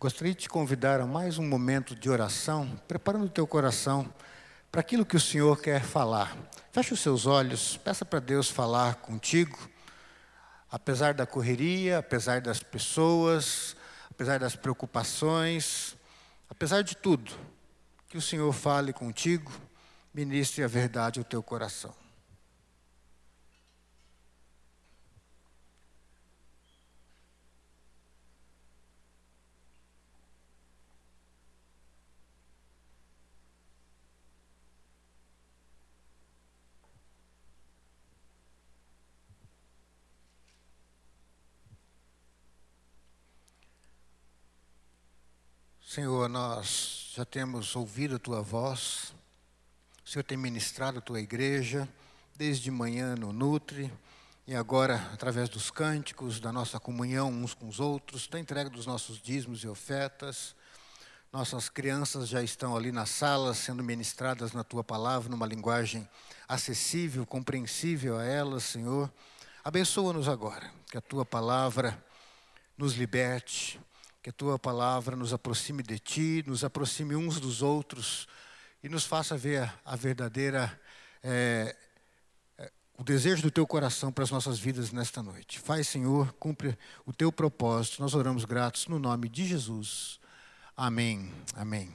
Gostaria de te convidar a mais um momento de oração, preparando o teu coração para aquilo que o Senhor quer falar. Feche os seus olhos, peça para Deus falar contigo, apesar da correria, apesar das pessoas, apesar das preocupações, apesar de tudo, que o Senhor fale contigo, ministre a verdade ao teu coração. Senhor, nós já temos ouvido a tua voz, o Senhor tem ministrado a tua igreja, desde manhã no Nutre, e agora, através dos cânticos, da nossa comunhão uns com os outros, da entrega dos nossos dízimos e ofertas. Nossas crianças já estão ali na sala sendo ministradas na tua palavra, numa linguagem acessível, compreensível a elas, Senhor. Abençoa-nos agora, que a tua palavra nos liberte, que a tua palavra nos aproxime de ti, nos aproxime uns dos outros e nos faça ver a verdadeira, é, é, o desejo do teu coração para as nossas vidas nesta noite. Faz, Senhor, cumpre o teu propósito. Nós oramos gratos no nome de Jesus. Amém. Amém.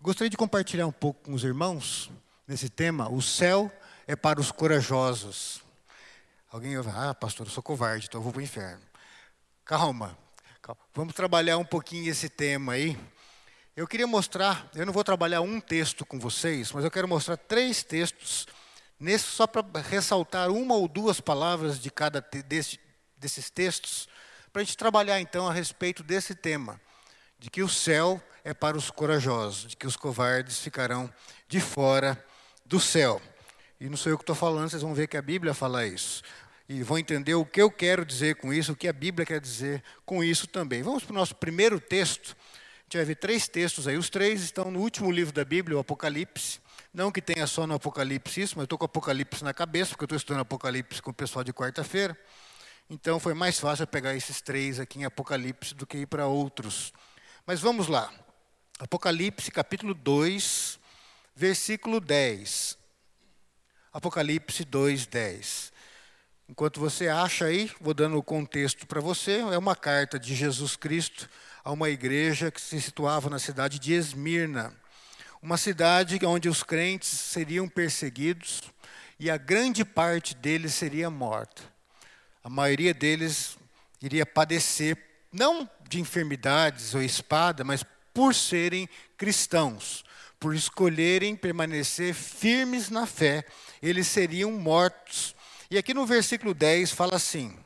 Gostaria de compartilhar um pouco com os irmãos nesse tema. O céu é para os corajosos. Alguém vai, ah, pastor, eu sou covarde, então eu vou para o inferno. Calma, Vamos trabalhar um pouquinho esse tema aí. Eu queria mostrar, eu não vou trabalhar um texto com vocês, mas eu quero mostrar três textos, nesse, só para ressaltar uma ou duas palavras de cada desse, desses textos, para a gente trabalhar então a respeito desse tema, de que o céu é para os corajosos, de que os covardes ficarão de fora do céu. E não sou eu que estou falando, vocês vão ver que a Bíblia fala isso e vão entender o que eu quero dizer com isso, o que a Bíblia quer dizer com isso também. Vamos para o nosso primeiro texto. A gente vai ver três textos aí. Os três estão no último livro da Bíblia, o Apocalipse. Não que tenha só no Apocalipse isso, mas eu estou com o Apocalipse na cabeça, porque eu estou estudando Apocalipse com o pessoal de quarta-feira. Então foi mais fácil pegar esses três aqui em Apocalipse do que ir para outros. Mas vamos lá. Apocalipse capítulo 2, versículo 10. Apocalipse 2, 10. Enquanto você acha aí, vou dando o contexto para você, é uma carta de Jesus Cristo a uma igreja que se situava na cidade de Esmirna, uma cidade onde os crentes seriam perseguidos e a grande parte deles seria morta. A maioria deles iria padecer, não de enfermidades ou espada, mas por serem cristãos, por escolherem permanecer firmes na fé, eles seriam mortos e aqui no versículo 10 fala assim,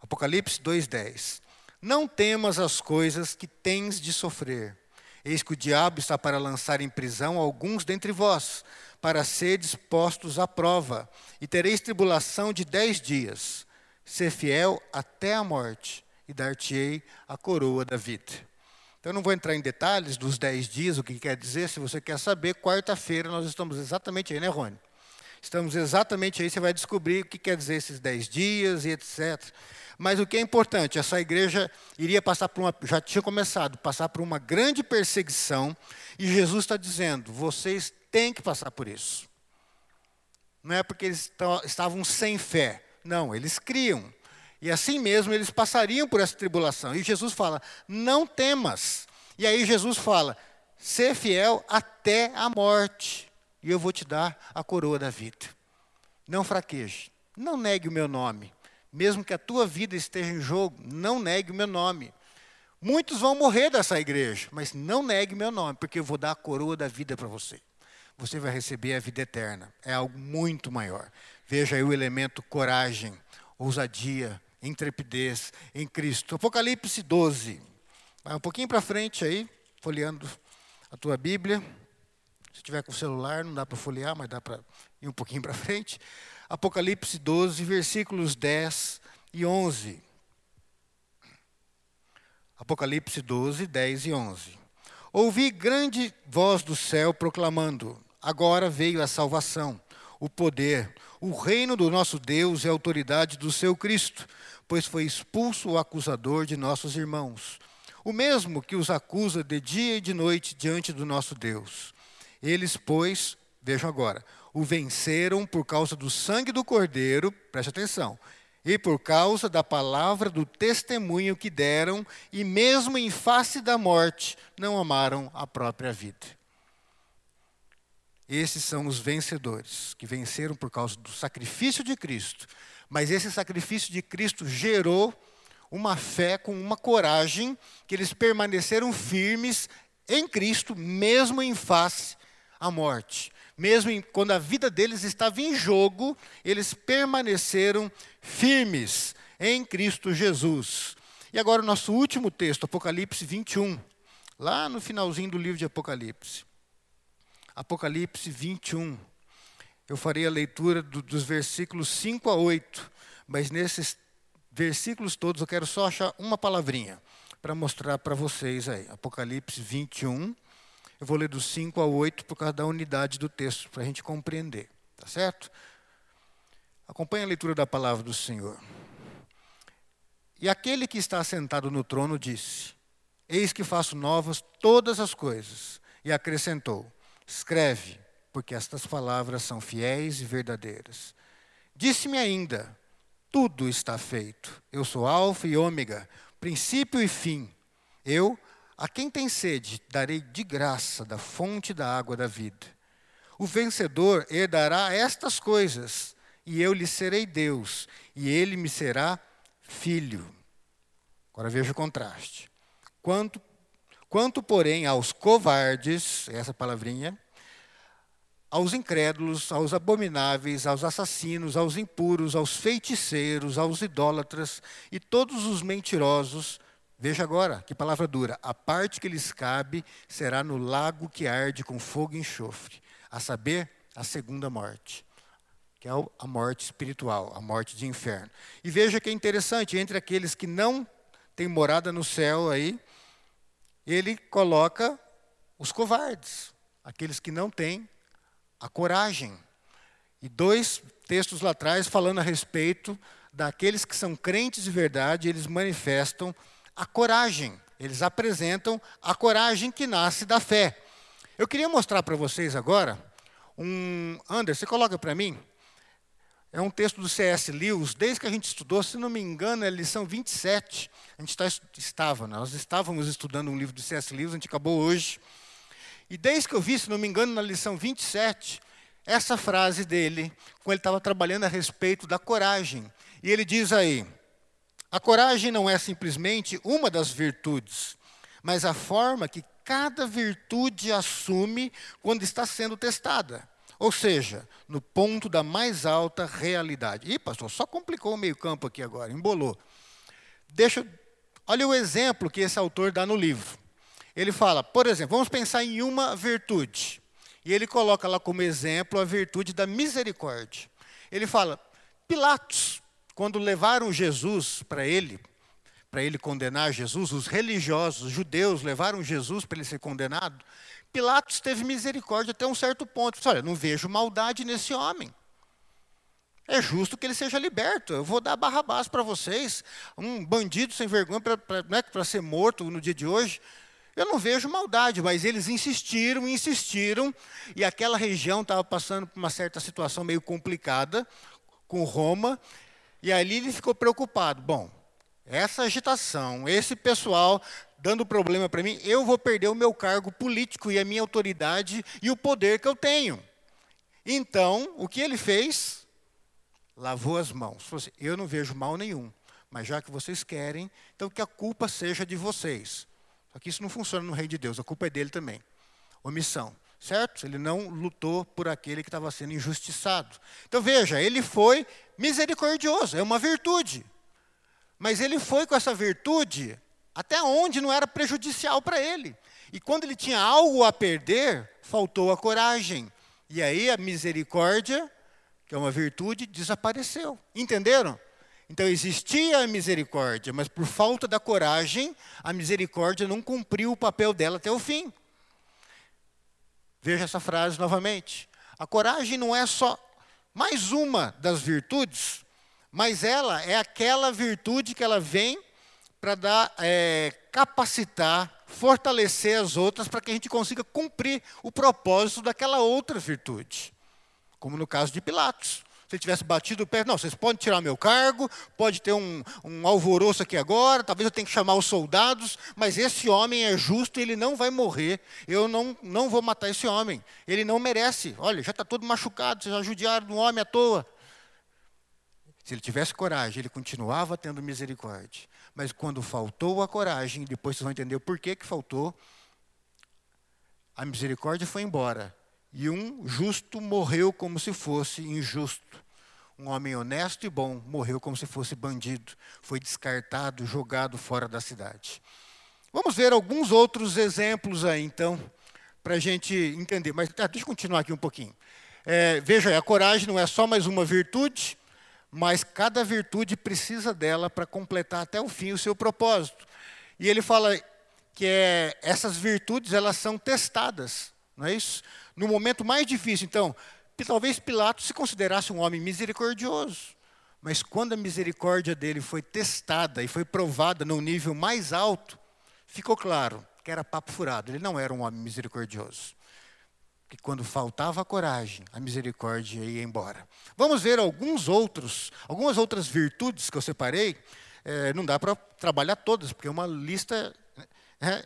Apocalipse 2,10: Não temas as coisas que tens de sofrer. Eis que o diabo está para lançar em prisão alguns dentre vós, para seres postos à prova, e tereis tribulação de dez dias. Ser fiel até a morte, e dar-te-ei a coroa da vida. Então, eu não vou entrar em detalhes dos dez dias, o que quer dizer. Se você quer saber, quarta-feira nós estamos exatamente aí, né, Rony? Estamos exatamente aí, você vai descobrir o que quer dizer esses dez dias e etc. Mas o que é importante, essa igreja iria passar por uma, já tinha começado, passar por uma grande perseguição, e Jesus está dizendo: vocês têm que passar por isso. Não é porque eles estavam sem fé, não, eles criam. E assim mesmo eles passariam por essa tribulação. E Jesus fala: não temas. E aí Jesus fala: ser fiel até a morte e eu vou te dar a coroa da vida. Não fraqueje, não negue o meu nome. Mesmo que a tua vida esteja em jogo, não negue o meu nome. Muitos vão morrer dessa igreja, mas não negue o meu nome, porque eu vou dar a coroa da vida para você. Você vai receber a vida eterna. É algo muito maior. Veja aí o elemento coragem, ousadia, intrepidez em Cristo. Apocalipse 12. Vai um pouquinho para frente aí, folheando a tua Bíblia. Se tiver com o celular, não dá para folhear, mas dá para ir um pouquinho para frente. Apocalipse 12, versículos 10 e 11. Apocalipse 12, 10 e 11. Ouvi grande voz do céu proclamando: Agora veio a salvação, o poder, o reino do nosso Deus e a autoridade do seu Cristo, pois foi expulso o acusador de nossos irmãos o mesmo que os acusa de dia e de noite diante do nosso Deus. Eles, pois, vejam agora, o venceram por causa do sangue do Cordeiro, preste atenção, e por causa da palavra do testemunho que deram, e mesmo em face da morte, não amaram a própria vida. Esses são os vencedores, que venceram por causa do sacrifício de Cristo. Mas esse sacrifício de Cristo gerou uma fé com uma coragem que eles permaneceram firmes em Cristo, mesmo em face à morte. Mesmo em, quando a vida deles estava em jogo, eles permaneceram firmes em Cristo Jesus. E agora o nosso último texto, Apocalipse 21, lá no finalzinho do livro de Apocalipse. Apocalipse 21. Eu farei a leitura do, dos versículos 5 a 8, mas nesses versículos todos eu quero só achar uma palavrinha para mostrar para vocês aí. Apocalipse 21. Eu vou ler dos 5 a 8 por causa da unidade do texto, para a gente compreender. Tá certo? Acompanhe a leitura da palavra do Senhor. E aquele que está sentado no trono disse: Eis que faço novas todas as coisas. E acrescentou: Escreve, porque estas palavras são fiéis e verdadeiras. Disse-me ainda: Tudo está feito. Eu sou Alfa e Ômega, princípio e fim. Eu, a quem tem sede, darei de graça da fonte da água da vida. O vencedor herdará estas coisas, e eu lhe serei Deus, e ele me será filho. Agora veja o contraste. Quanto Quanto, porém, aos covardes, essa palavrinha, aos incrédulos, aos abomináveis, aos assassinos, aos impuros, aos feiticeiros, aos idólatras e todos os mentirosos, veja agora que palavra dura, a parte que lhes cabe será no lago que arde com fogo e enxofre, a saber, a segunda morte, que é a morte espiritual, a morte de inferno. E veja que é interessante, entre aqueles que não têm morada no céu aí, ele coloca os covardes, aqueles que não têm a coragem. E dois textos lá atrás falando a respeito daqueles que são crentes de verdade, eles manifestam a coragem, eles apresentam a coragem que nasce da fé. Eu queria mostrar para vocês agora um. Anderson, você coloca para mim é um texto do C.S. Lewis, desde que a gente estudou, se não me engano, é lição 27. A gente tá, estava, nós estávamos estudando um livro do C.S. Lewis, a gente acabou hoje. E desde que eu vi, se não me engano, na lição 27, essa frase dele, quando ele estava trabalhando a respeito da coragem. E ele diz aí: a coragem não é simplesmente uma das virtudes, mas a forma que cada virtude assume quando está sendo testada. Ou seja, no ponto da mais alta realidade. Ih, pastor, só complicou o meio-campo aqui agora, embolou. Deixa, olha o exemplo que esse autor dá no livro. Ele fala, por exemplo, vamos pensar em uma virtude. E ele coloca lá como exemplo a virtude da misericórdia. Ele fala, Pilatos, quando levaram Jesus para ele, para ele condenar Jesus, os religiosos, os judeus levaram Jesus para ele ser condenado, Pilatos teve misericórdia até um certo ponto. Disse, Olha, não vejo maldade nesse homem. É justo que ele seja liberto. Eu vou dar Barrabás para vocês, um bandido sem vergonha para né, ser morto no dia de hoje. Eu não vejo maldade, mas eles insistiram, insistiram, e aquela região estava passando por uma certa situação meio complicada com Roma, e ali ele ficou preocupado. Bom, essa agitação, esse pessoal dando problema para mim, eu vou perder o meu cargo político e a minha autoridade e o poder que eu tenho. Então, o que ele fez? Lavou as mãos. Falou assim, eu não vejo mal nenhum, mas já que vocês querem, então que a culpa seja de vocês. Só que isso não funciona no reino de Deus, a culpa é dele também. Omissão, certo? Ele não lutou por aquele que estava sendo injustiçado. Então veja, ele foi misericordioso, é uma virtude. Mas ele foi com essa virtude até onde não era prejudicial para ele. E quando ele tinha algo a perder, faltou a coragem. E aí a misericórdia, que é uma virtude, desapareceu. Entenderam? Então existia a misericórdia, mas por falta da coragem, a misericórdia não cumpriu o papel dela até o fim. Veja essa frase novamente. A coragem não é só mais uma das virtudes, mas ela é aquela virtude que ela vem para dar, é, capacitar, fortalecer as outras para que a gente consiga cumprir o propósito daquela outra virtude. Como no caso de Pilatos. Se ele tivesse batido o pé, não, vocês podem tirar meu cargo, pode ter um, um alvoroço aqui agora, talvez eu tenha que chamar os soldados, mas esse homem é justo, ele não vai morrer, eu não, não vou matar esse homem, ele não merece. Olha, já está todo machucado, vocês judiaram do homem à toa. Se ele tivesse coragem, ele continuava tendo misericórdia. Mas quando faltou a coragem, depois vocês vão entender o porquê que faltou, a misericórdia foi embora. E um justo morreu como se fosse injusto. Um homem honesto e bom morreu como se fosse bandido. Foi descartado, jogado fora da cidade. Vamos ver alguns outros exemplos aí, então, para a gente entender. Mas tá, deixa eu continuar aqui um pouquinho. É, veja, a coragem não é só mais uma virtude, mas cada virtude precisa dela para completar até o fim o seu propósito. E ele fala que é, essas virtudes elas são testadas, não é isso? no momento mais difícil. Então, talvez Pilatos se considerasse um homem misericordioso. Mas quando a misericórdia dele foi testada e foi provada num nível mais alto, ficou claro que era papo furado. Ele não era um homem misericordioso. Que quando faltava a coragem, a misericórdia ia embora. Vamos ver alguns outros, algumas outras virtudes que eu separei. É, não dá para trabalhar todas, porque é uma lista é,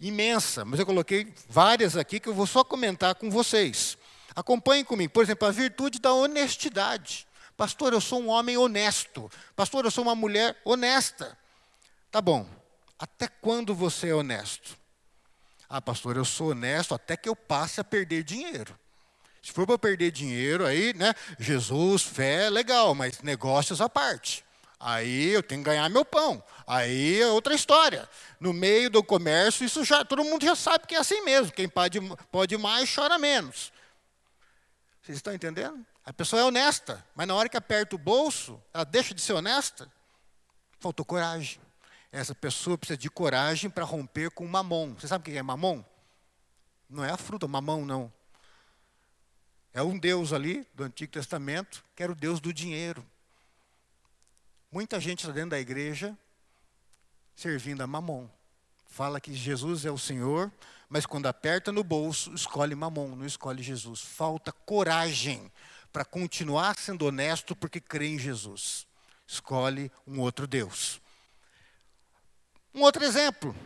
imensa, mas eu coloquei várias aqui que eu vou só comentar com vocês. Acompanhem comigo. Por exemplo, a virtude da honestidade. Pastor, eu sou um homem honesto. Pastor, eu sou uma mulher honesta. Tá bom. Até quando você é honesto? Ah, pastor, eu sou honesto até que eu passe a perder dinheiro. Se for para perder dinheiro, aí, né? Jesus, fé, legal, mas negócios à parte. Aí eu tenho que ganhar meu pão. Aí é outra história. No meio do comércio, isso já todo mundo já sabe que é assim mesmo. Quem pode, pode mais, chora menos. Vocês estão entendendo? A pessoa é honesta, mas na hora que aperta o bolso, ela deixa de ser honesta. Faltou coragem. Essa pessoa precisa de coragem para romper com o mamon. Você sabe o que é mamon? Não é a fruta, mamão não. É um Deus ali do Antigo Testamento, que era o Deus do dinheiro. Muita gente está dentro da igreja servindo a mamon. Fala que Jesus é o Senhor, mas quando aperta no bolso, escolhe mamon, não escolhe Jesus. Falta coragem para continuar sendo honesto porque crê em Jesus. Escolhe um outro Deus. Um outro exemplo,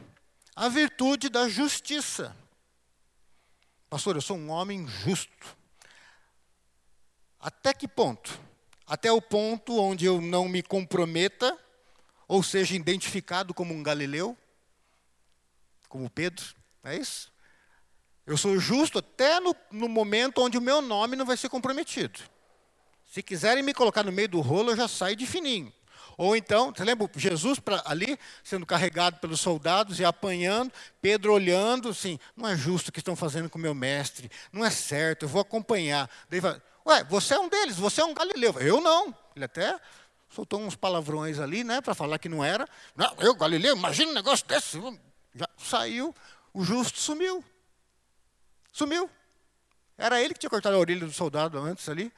a virtude da justiça. Pastor, eu sou um homem justo. Até que ponto? Até o ponto onde eu não me comprometa, ou seja, identificado como um galileu, como Pedro, não é isso? Eu sou justo até no, no, momento onde o meu nome não vai ser comprometido. Se quiserem me colocar no meio do rolo, eu já saio de fininho. Ou então, você lembra Jesus pra, ali sendo carregado pelos soldados e apanhando, Pedro olhando, assim, não é justo o que estão fazendo com o meu mestre, não é certo, eu vou acompanhar. Daí vai, Ué, você é um deles, você é um galileu. Eu não. Ele até soltou uns palavrões ali, né, para falar que não era. Não, eu, galileu, imagina um negócio desse. Já saiu, o justo sumiu. Sumiu. Era ele que tinha cortado a orelha do soldado antes ali.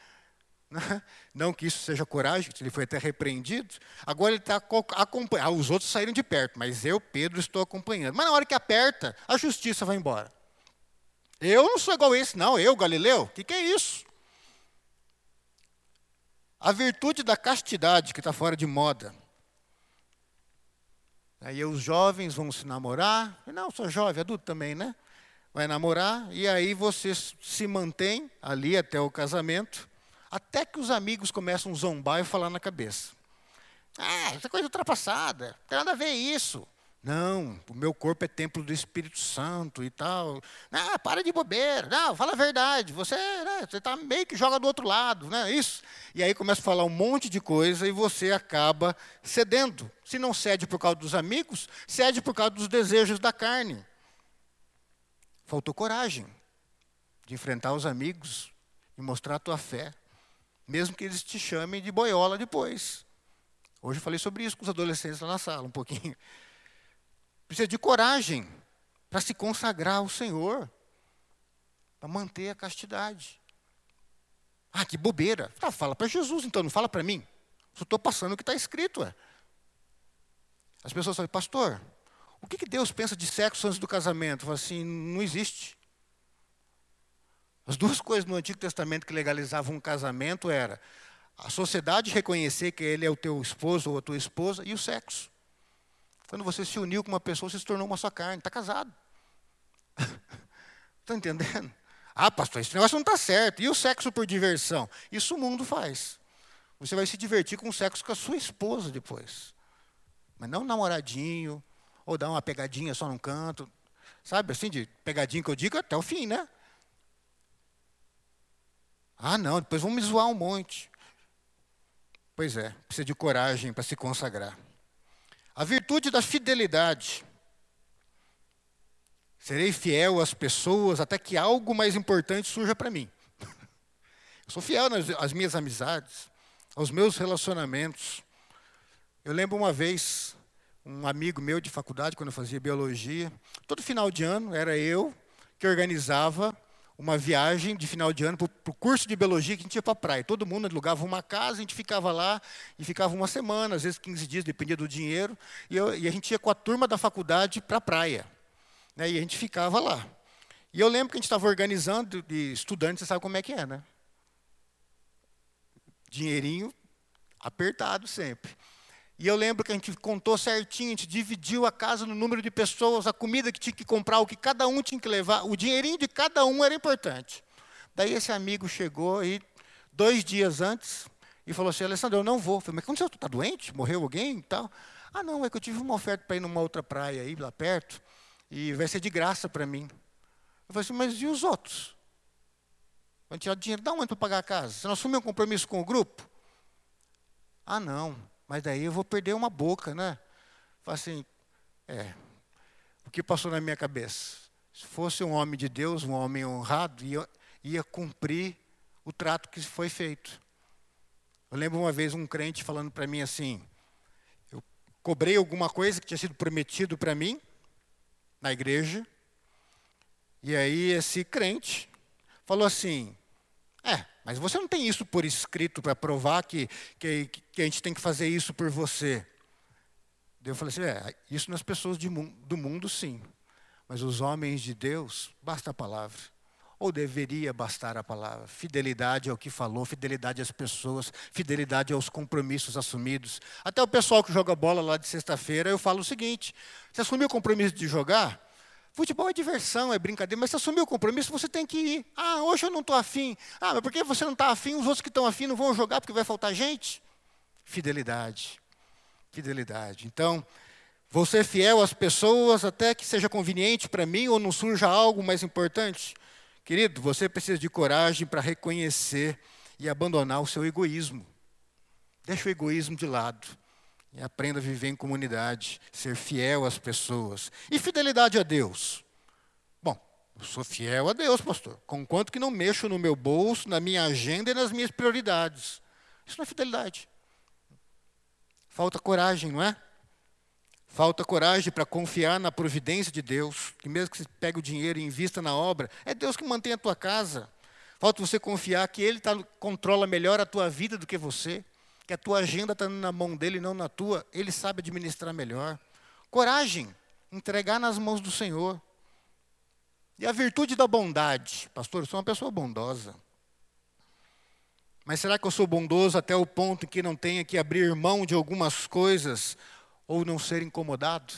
Né? Não que isso seja coragem, ele foi até repreendido. Agora ele está acompanhando. Ah, os outros saíram de perto, mas eu, Pedro, estou acompanhando. Mas na hora que aperta, a justiça vai embora. Eu não sou igual a esse, não. Eu, Galileu, o que, que é isso? A virtude da castidade, que está fora de moda. Aí os jovens vão se namorar. Não, sou jovem, adulto também, né? Vai namorar, e aí você se mantém ali até o casamento, até que os amigos começam a zombar e falar na cabeça. Ah, essa coisa ultrapassada, não tem nada a ver isso. Não, o meu corpo é templo do Espírito Santo e tal. Ah, para de bobeira. Não, fala a verdade. Você né, está meio que joga do outro lado, né? Isso. E aí começa a falar um monte de coisa e você acaba cedendo. Se não cede por causa dos amigos, cede por causa dos desejos da carne. Faltou coragem de enfrentar os amigos e mostrar a tua fé, mesmo que eles te chamem de boiola depois. Hoje eu falei sobre isso com os adolescentes lá na sala, um pouquinho. Precisa de coragem para se consagrar ao Senhor, para manter a castidade. Ah, que bobeira. Ah, fala para Jesus, então, não fala para mim. Só estou passando o que está escrito. É. As pessoas falam, pastor, o que, que Deus pensa de sexo antes do casamento? Eu falo assim, não existe. As duas coisas no Antigo Testamento que legalizavam um casamento era a sociedade reconhecer que ele é o teu esposo ou a tua esposa e o sexo. Quando você se uniu com uma pessoa, você se tornou uma só carne, está casado. Está entendendo? Ah, pastor, esse negócio não está certo. E o sexo por diversão? Isso o mundo faz. Você vai se divertir com o sexo com a sua esposa depois. Mas não namoradinho, ou dar uma pegadinha só num canto. Sabe assim, de pegadinha que eu digo até o fim, né? Ah, não, depois vão me zoar um monte. Pois é, precisa de coragem para se consagrar. A virtude da fidelidade. Serei fiel às pessoas até que algo mais importante surja para mim. Eu sou fiel nas, às minhas amizades, aos meus relacionamentos. Eu lembro uma vez, um amigo meu de faculdade, quando eu fazia biologia, todo final de ano era eu que organizava uma viagem de final de ano para o curso de biologia que a gente ia para a praia. Todo mundo alugava uma casa, a gente ficava lá e ficava uma semana, às vezes 15 dias, dependia do dinheiro, e, eu, e a gente ia com a turma da faculdade para a praia. Né, e a gente ficava lá. E eu lembro que a gente estava organizando, de estudante, você sabe como é que é, né? Dinheirinho apertado sempre. E eu lembro que a gente contou certinho, a gente dividiu a casa no número de pessoas, a comida que tinha que comprar, o que cada um tinha que levar, o dinheirinho de cada um era importante. Daí esse amigo chegou e dois dias antes e falou assim, Alessandro, eu não vou. Eu falei, mas quando você está doente? Morreu alguém e tal? Ah, não, é que eu tive uma oferta para ir numa outra praia aí, lá perto, e vai ser de graça para mim. Eu falei assim, mas e os outros? Vai tirar dinheiro, dá onde para pagar a casa? Você não assumiu um compromisso com o grupo? Ah, não. Mas daí eu vou perder uma boca, né? Fala assim, é, o que passou na minha cabeça? Se fosse um homem de Deus, um homem honrado, ia, ia cumprir o trato que foi feito. Eu lembro uma vez um crente falando para mim assim, eu cobrei alguma coisa que tinha sido prometido para mim na igreja, e aí esse crente falou assim, é, mas você não tem isso por escrito para provar que, que, que, a gente tem que fazer isso por você. Eu falei assim: é, isso nas pessoas de, do mundo, sim. Mas os homens de Deus, basta a palavra. Ou deveria bastar a palavra. Fidelidade ao que falou, fidelidade às pessoas, fidelidade aos compromissos assumidos. Até o pessoal que joga bola lá de sexta-feira, eu falo o seguinte: você assumiu o compromisso de jogar? Futebol é diversão, é brincadeira, mas você assumiu o compromisso, você tem que ir. Ah, hoje eu não estou afim. Ah, mas por que você não está afim? Os outros que estão afim não vão jogar porque vai faltar gente? Fidelidade. Fidelidade. Então, vou ser fiel às pessoas até que seja conveniente para mim ou não surja algo mais importante. Querido, você precisa de coragem para reconhecer e abandonar o seu egoísmo. Deixa o egoísmo de lado. E aprenda a viver em comunidade, ser fiel às pessoas. E fidelidade a Deus? Bom, eu sou fiel a Deus, pastor, conquanto que não mexo no meu bolso, na minha agenda e nas minhas prioridades. Isso não é fidelidade. Falta coragem, não é? Falta coragem para confiar na providência de Deus, que mesmo que você pegue o dinheiro e invista na obra, é Deus que mantém a tua casa. Falta você confiar que Ele tá, controla melhor a tua vida do que você que a tua agenda está na mão dele, não na tua, ele sabe administrar melhor. Coragem, entregar nas mãos do Senhor. E a virtude da bondade. Pastor, eu sou uma pessoa bondosa. Mas será que eu sou bondoso até o ponto em que não tenha que abrir mão de algumas coisas ou não ser incomodado?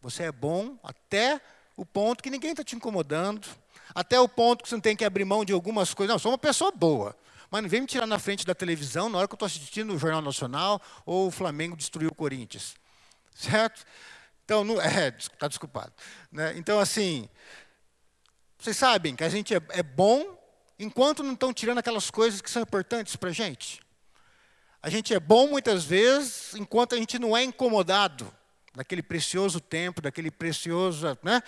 Você é bom até o ponto que ninguém está te incomodando, até o ponto que você não tem que abrir mão de algumas coisas. Não, eu sou uma pessoa boa. Mas não vem me tirar na frente da televisão na hora que eu estou assistindo o Jornal Nacional ou o Flamengo destruiu o Corinthians. Certo? Então, é, está desculpado. Né? Então, assim, vocês sabem que a gente é, é bom enquanto não estão tirando aquelas coisas que são importantes para a gente. A gente é bom muitas vezes enquanto a gente não é incomodado daquele precioso tempo, daquele precioso. Né?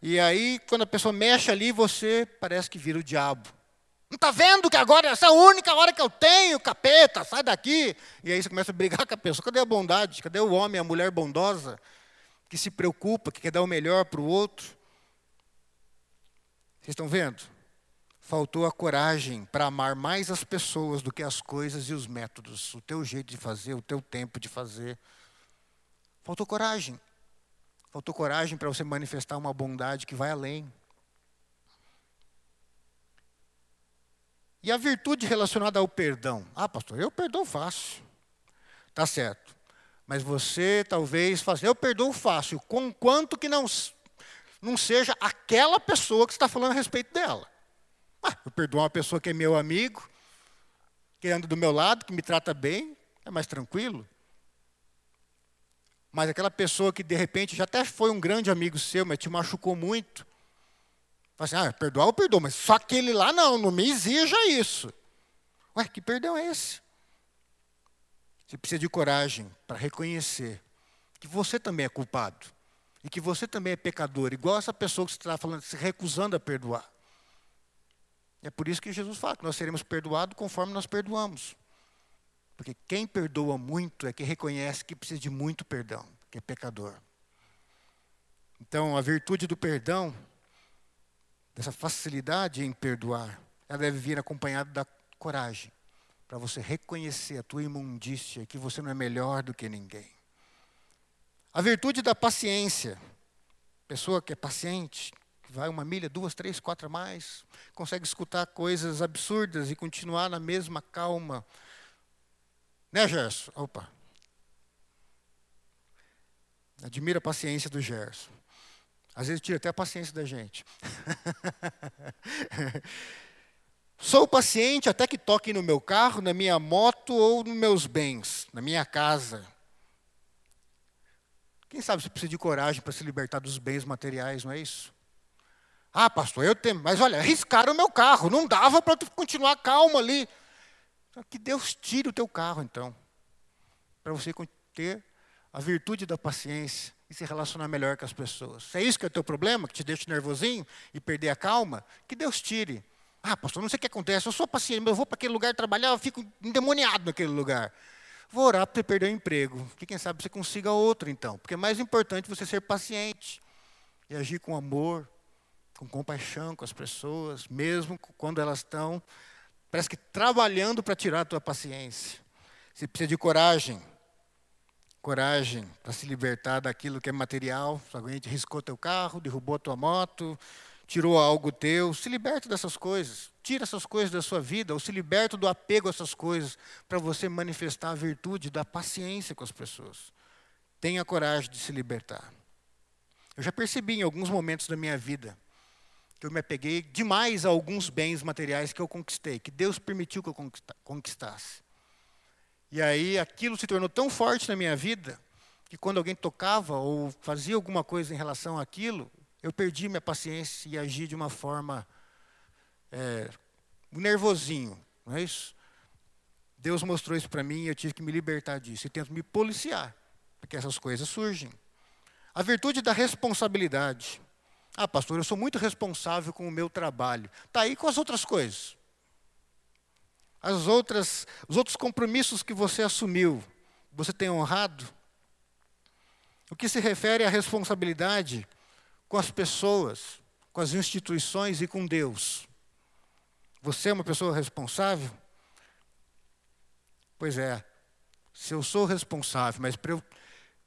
E aí, quando a pessoa mexe ali, você parece que vira o diabo. Não está vendo que agora essa é a única hora que eu tenho, capeta, sai daqui. E aí você começa a brigar com a pessoa. Cadê a bondade? Cadê o homem, a mulher bondosa, que se preocupa, que quer dar o melhor para o outro? Vocês estão vendo? Faltou a coragem para amar mais as pessoas do que as coisas e os métodos, o teu jeito de fazer, o teu tempo de fazer. Faltou coragem. Faltou coragem para você manifestar uma bondade que vai além. E a virtude relacionada ao perdão. Ah, pastor, eu perdoo fácil. Tá certo. Mas você talvez faça, eu perdoo fácil, com quanto que não, não seja aquela pessoa que está falando a respeito dela. Ah, eu perdoo uma pessoa que é meu amigo, que anda do meu lado, que me trata bem, é mais tranquilo. Mas aquela pessoa que de repente já até foi um grande amigo seu, mas te machucou muito, Fala assim, ah, perdoar eu perdoo, mas só aquele lá não, não me exija isso. Ué, que perdão é esse? Você precisa de coragem para reconhecer que você também é culpado e que você também é pecador, igual essa pessoa que você está falando, se recusando a perdoar. É por isso que Jesus fala que nós seremos perdoados conforme nós perdoamos. Porque quem perdoa muito é quem reconhece que precisa de muito perdão, que é pecador. Então, a virtude do perdão dessa facilidade em perdoar, ela deve vir acompanhada da coragem, para você reconhecer a tua imundícia, que você não é melhor do que ninguém. A virtude da paciência, pessoa que é paciente, que vai uma milha, duas, três, quatro a mais, consegue escutar coisas absurdas e continuar na mesma calma. Né, Gerson? Opa. Admira a paciência do Gerson. Às vezes tira até a paciência da gente. Sou paciente até que toquem no meu carro, na minha moto ou nos meus bens, na minha casa. Quem sabe você precisa de coragem para se libertar dos bens materiais, não é isso? Ah, pastor, eu tenho. Mas olha, arriscaram o meu carro, não dava para continuar calmo ali. Que Deus tire o teu carro, então. Para você ter a virtude da paciência e se relacionar melhor com as pessoas. Se é isso que é o teu problema, que te deixa nervosinho e perder a calma, que Deus tire. Ah, pastor, não sei o que acontece, eu sou paciente, mas eu vou para aquele lugar trabalhar, eu fico endemoniado naquele lugar. Vou orar para você perder o emprego, que quem sabe você consiga outro então. Porque é mais importante você ser paciente e agir com amor, com compaixão com as pessoas, mesmo quando elas estão, parece que trabalhando para tirar a tua paciência. Você precisa de coragem coragem para se libertar daquilo que é material. Alguém te riscou teu carro, derrubou tua moto, tirou algo teu. Se liberte dessas coisas. Tira essas coisas da sua vida, ou se liberte do apego a essas coisas, para você manifestar a virtude da paciência com as pessoas. Tenha coragem de se libertar. Eu já percebi em alguns momentos da minha vida que eu me apeguei demais a alguns bens materiais que eu conquistei, que Deus permitiu que eu conquistasse. E aí aquilo se tornou tão forte na minha vida que quando alguém tocava ou fazia alguma coisa em relação àquilo, eu perdi minha paciência e agi de uma forma é, nervosinho, não é isso? Deus mostrou isso para mim e eu tive que me libertar disso e tento me policiar, porque essas coisas surgem. A virtude da responsabilidade. Ah, pastor, eu sou muito responsável com o meu trabalho. Está aí com as outras coisas as outras, os outros compromissos que você assumiu, você tem honrado? O que se refere à responsabilidade com as pessoas, com as instituições e com Deus. Você é uma pessoa responsável? Pois é, se eu sou responsável, mas para eu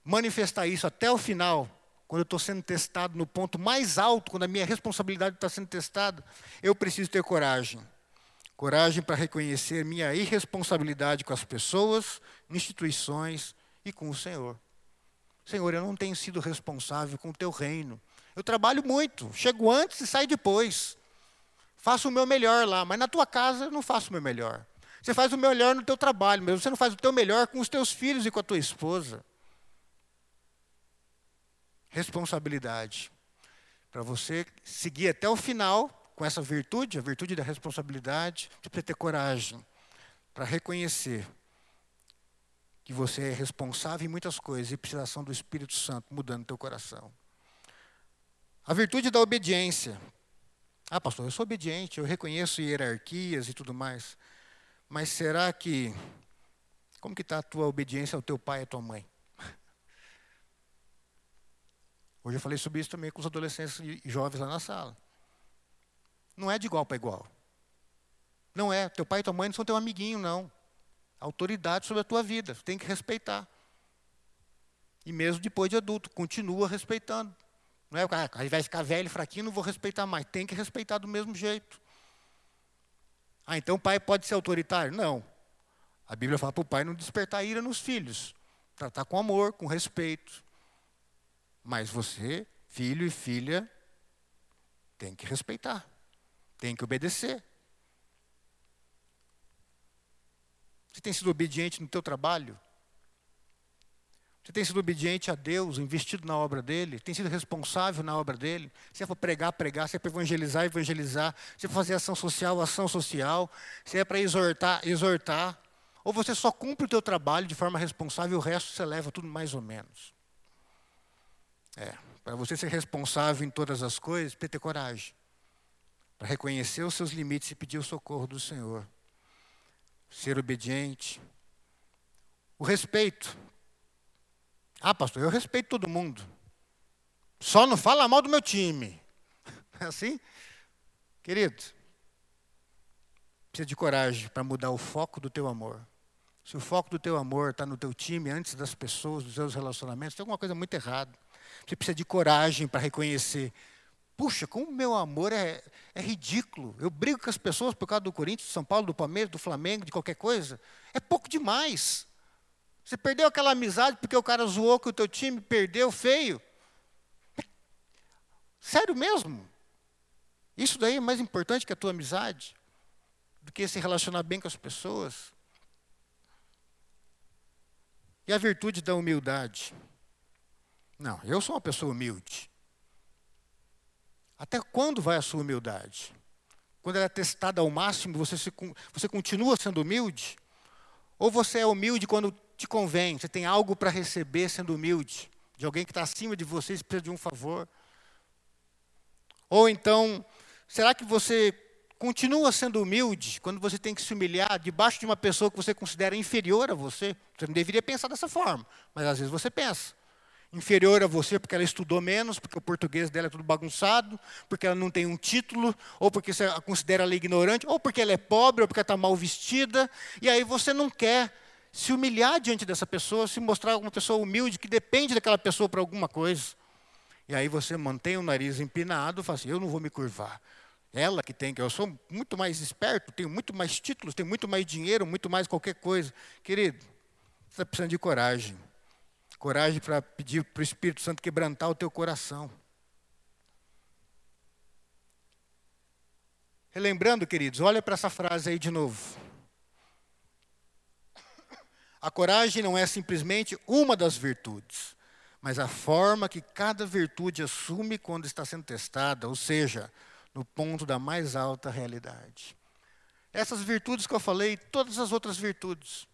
manifestar isso até o final, quando eu estou sendo testado no ponto mais alto, quando a minha responsabilidade está sendo testada, eu preciso ter coragem. Coragem para reconhecer minha irresponsabilidade com as pessoas, instituições e com o Senhor. Senhor, eu não tenho sido responsável com o teu reino. Eu trabalho muito, chego antes e saio depois. Faço o meu melhor lá, mas na tua casa eu não faço o meu melhor. Você faz o melhor no teu trabalho, mas você não faz o teu melhor com os teus filhos e com a tua esposa. Responsabilidade. Para você seguir até o final com essa virtude, a virtude da responsabilidade, você precisa ter coragem para reconhecer que você é responsável em muitas coisas e precisa ação do Espírito Santo mudando teu coração. A virtude da obediência. Ah, pastor, eu sou obediente, eu reconheço hierarquias e tudo mais. Mas será que como que está a tua obediência ao teu pai e à tua mãe? Hoje eu falei sobre isso também com os adolescentes e jovens lá na sala. Não é de igual para igual. Não é. Teu pai e tua mãe não são teu amiguinho, não. Autoridade sobre a tua vida. Tem que respeitar. E mesmo depois de adulto, continua respeitando. Não é, ah, aí vai ficar velho, fraquinho, não vou respeitar mais. Tem que respeitar do mesmo jeito. Ah, então o pai pode ser autoritário? Não. A Bíblia fala para o pai não despertar ira nos filhos. Tratar com amor, com respeito. Mas você, filho e filha, tem que respeitar. Tem que obedecer. Você tem sido obediente no teu trabalho? Você tem sido obediente a Deus, investido na obra dele? Tem sido responsável na obra dele? Se é para pregar, pregar. Se é para evangelizar, evangelizar. Se é para fazer ação social, ação social. Se é para exortar, exortar. Ou você só cumpre o teu trabalho de forma responsável e o resto você leva tudo mais ou menos. É, para você ser responsável em todas as coisas, ter coragem. Para reconhecer os seus limites e pedir o socorro do Senhor. Ser obediente. O respeito. Ah, pastor, eu respeito todo mundo. Só não fala mal do meu time. É assim? Querido, precisa de coragem para mudar o foco do teu amor. Se o foco do teu amor está no teu time, antes das pessoas, dos seus relacionamentos, tem alguma coisa muito errada. Você precisa de coragem para reconhecer. Puxa, como meu amor é, é ridículo. Eu brigo com as pessoas por causa do Corinthians, do São Paulo, do Palmeiras, do Flamengo, de qualquer coisa. É pouco demais. Você perdeu aquela amizade porque o cara zoou que o teu time perdeu feio. Sério mesmo? Isso daí é mais importante que a tua amizade? Do que se relacionar bem com as pessoas? E a virtude da humildade? Não, eu sou uma pessoa humilde. Até quando vai a sua humildade? Quando ela é testada ao máximo, você, se, você continua sendo humilde? Ou você é humilde quando te convém, você tem algo para receber sendo humilde, de alguém que está acima de você e precisa de um favor? Ou então, será que você continua sendo humilde quando você tem que se humilhar debaixo de uma pessoa que você considera inferior a você? Você não deveria pensar dessa forma, mas às vezes você pensa inferior a você porque ela estudou menos, porque o português dela é tudo bagunçado, porque ela não tem um título, ou porque você a considera ela ignorante, ou porque ela é pobre, ou porque ela está mal vestida, e aí você não quer se humilhar diante dessa pessoa, se mostrar uma pessoa humilde que depende daquela pessoa para alguma coisa. E aí você mantém o nariz empinado, fala assim, eu não vou me curvar. Ela que tem, que eu sou muito mais esperto, tenho muito mais títulos, tenho muito mais dinheiro, muito mais qualquer coisa. Querido, você está precisando de coragem. Coragem para pedir para o Espírito Santo quebrantar o teu coração. Relembrando, queridos, olha para essa frase aí de novo. A coragem não é simplesmente uma das virtudes, mas a forma que cada virtude assume quando está sendo testada, ou seja, no ponto da mais alta realidade. Essas virtudes que eu falei, todas as outras virtudes,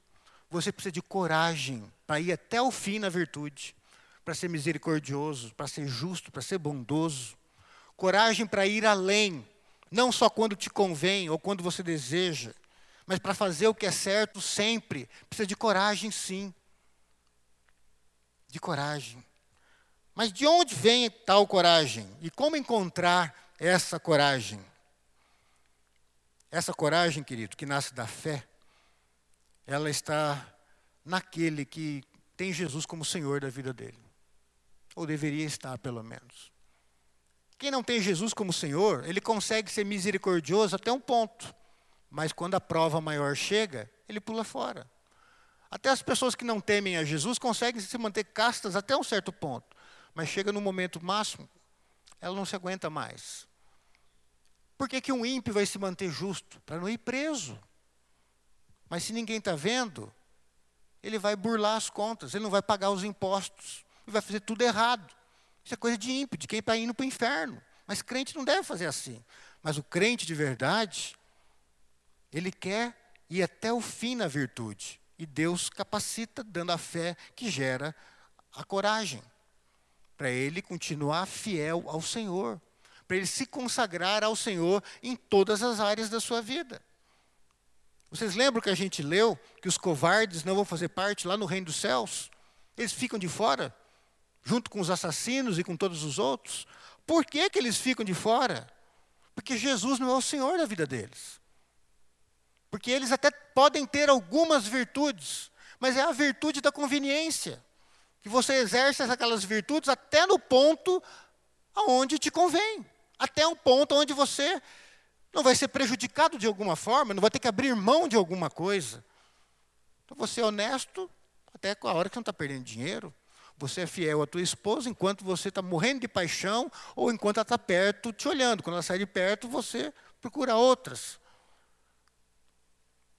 você precisa de coragem para ir até o fim na virtude, para ser misericordioso, para ser justo, para ser bondoso. Coragem para ir além, não só quando te convém ou quando você deseja, mas para fazer o que é certo sempre. Precisa de coragem, sim. De coragem. Mas de onde vem tal coragem? E como encontrar essa coragem? Essa coragem, querido, que nasce da fé, ela está naquele que tem Jesus como Senhor da vida dele. Ou deveria estar, pelo menos. Quem não tem Jesus como Senhor, ele consegue ser misericordioso até um ponto. Mas quando a prova maior chega, ele pula fora. Até as pessoas que não temem a Jesus conseguem se manter castas até um certo ponto. Mas chega no momento máximo, ela não se aguenta mais. Por que, que um ímpio vai se manter justo? Para não ir preso. Mas se ninguém está vendo, ele vai burlar as contas, ele não vai pagar os impostos, ele vai fazer tudo errado. Isso é coisa de ímpio, de quem está indo para o inferno. Mas crente não deve fazer assim. Mas o crente de verdade, ele quer ir até o fim na virtude. E Deus capacita, dando a fé que gera a coragem. Para ele continuar fiel ao Senhor. Para ele se consagrar ao Senhor em todas as áreas da sua vida. Vocês lembram que a gente leu que os covardes não vão fazer parte lá no reino dos céus? Eles ficam de fora, junto com os assassinos e com todos os outros. Por que, que eles ficam de fora? Porque Jesus não é o Senhor da vida deles. Porque eles até podem ter algumas virtudes, mas é a virtude da conveniência. que você exerce aquelas virtudes até no ponto aonde te convém, até um ponto onde você não vai ser prejudicado de alguma forma, não vai ter que abrir mão de alguma coisa. Então você é honesto até com a hora que não está perdendo dinheiro. Você é fiel à tua esposa enquanto você está morrendo de paixão ou enquanto ela está perto te olhando. Quando ela sai de perto, você procura outras.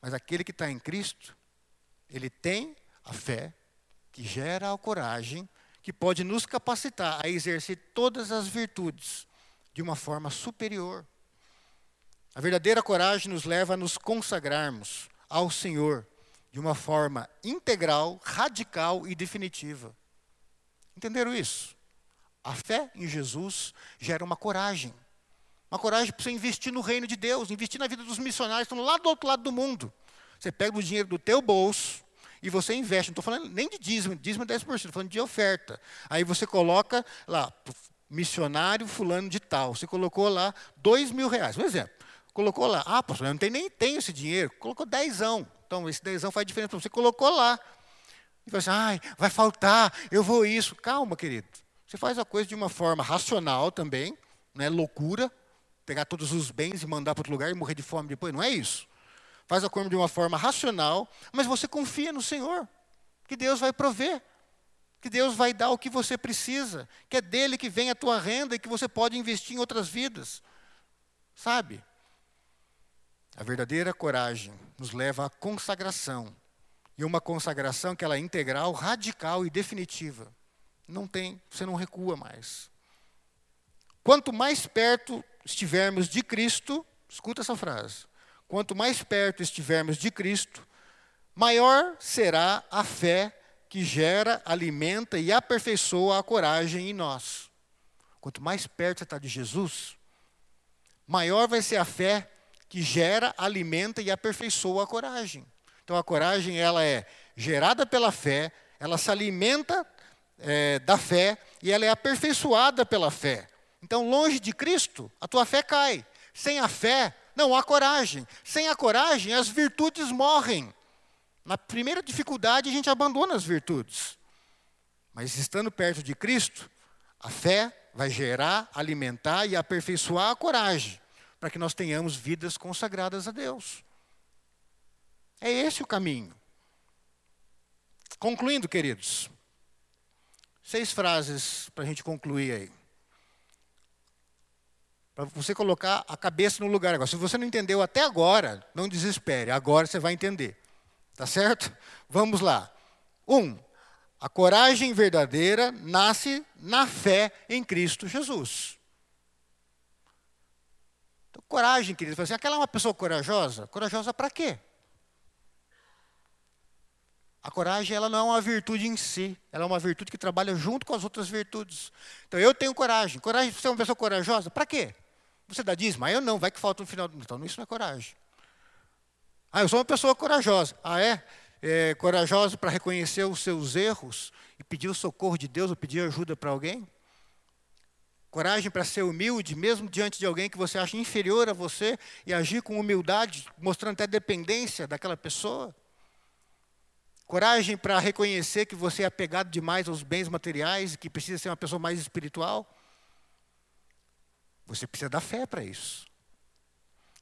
Mas aquele que está em Cristo, ele tem a fé que gera a coragem, que pode nos capacitar a exercer todas as virtudes de uma forma superior. A verdadeira coragem nos leva a nos consagrarmos ao Senhor de uma forma integral, radical e definitiva. Entenderam isso? A fé em Jesus gera uma coragem. Uma coragem para você investir no reino de Deus, investir na vida dos missionários que estão lá do outro lado do mundo. Você pega o dinheiro do teu bolso e você investe. Não estou falando nem de dízimo, dízimo é 10%, estou falando de oferta. Aí você coloca lá, missionário fulano de tal. Você colocou lá dois mil reais, um exemplo. Colocou lá, ah, pastor, eu não tenho, nem tenho esse dinheiro. Colocou dezão. Então, esse dezão faz diferença para você. Colocou lá. E vai assim, ai, vai faltar, eu vou isso. Calma, querido. Você faz a coisa de uma forma racional também, não é loucura, pegar todos os bens e mandar para outro lugar e morrer de fome depois. Não é isso. Faz a coisa de uma forma racional, mas você confia no Senhor, que Deus vai prover, que Deus vai dar o que você precisa, que é dele que vem a tua renda e que você pode investir em outras vidas. Sabe? A verdadeira coragem nos leva à consagração e uma consagração que ela é integral, radical e definitiva. Não tem, você não recua mais. Quanto mais perto estivermos de Cristo, escuta essa frase. Quanto mais perto estivermos de Cristo, maior será a fé que gera, alimenta e aperfeiçoa a coragem em nós. Quanto mais perto você está de Jesus, maior vai ser a fé que gera, alimenta e aperfeiçoa a coragem. Então a coragem ela é gerada pela fé, ela se alimenta é, da fé e ela é aperfeiçoada pela fé. Então, longe de Cristo, a tua fé cai. Sem a fé, não há coragem. Sem a coragem, as virtudes morrem. Na primeira dificuldade, a gente abandona as virtudes. Mas estando perto de Cristo, a fé vai gerar, alimentar e aperfeiçoar a coragem, para que nós tenhamos vidas consagradas a Deus. É esse o caminho. Concluindo, queridos, seis frases para a gente concluir aí. Para você colocar a cabeça no lugar agora. Se você não entendeu até agora, não desespere, agora você vai entender. Tá certo? Vamos lá. Um, a coragem verdadeira nasce na fé em Cristo Jesus. Então, coragem, querido. Assim, aquela é uma pessoa corajosa? Corajosa para quê? A coragem ela não é uma virtude em si, ela é uma virtude que trabalha junto com as outras virtudes. Então eu tenho coragem. Coragem, você é uma pessoa corajosa? Para quê? Você dá dízimo? Ah, eu não, vai que falta no final. Então isso não é coragem. Ah, eu sou uma pessoa corajosa. Ah, é? é corajosa para reconhecer os seus erros e pedir o socorro de Deus ou pedir ajuda para alguém? Coragem para ser humilde, mesmo diante de alguém que você acha inferior a você, e agir com humildade, mostrando até dependência daquela pessoa? Coragem para reconhecer que você é apegado demais aos bens materiais e que precisa ser uma pessoa mais espiritual. Você precisa da fé para isso.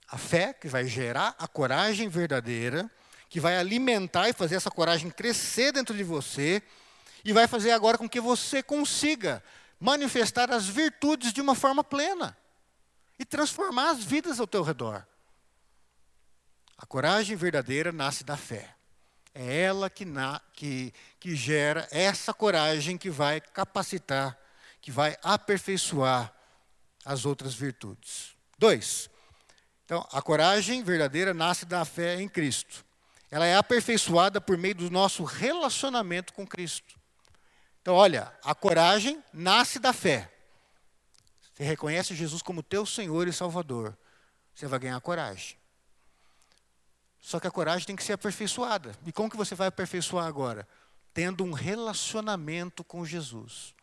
A fé que vai gerar a coragem verdadeira, que vai alimentar e fazer essa coragem crescer dentro de você e vai fazer agora com que você consiga manifestar as virtudes de uma forma plena e transformar as vidas ao teu redor. A coragem verdadeira nasce da fé. É ela que, na, que, que gera essa coragem que vai capacitar, que vai aperfeiçoar as outras virtudes. Dois. Então, a coragem verdadeira nasce da fé em Cristo. Ela é aperfeiçoada por meio do nosso relacionamento com Cristo. Então, olha, a coragem nasce da fé. Você reconhece Jesus como teu Senhor e Salvador, você vai ganhar coragem. Só que a coragem tem que ser aperfeiçoada. E como que você vai aperfeiçoar agora? Tendo um relacionamento com Jesus.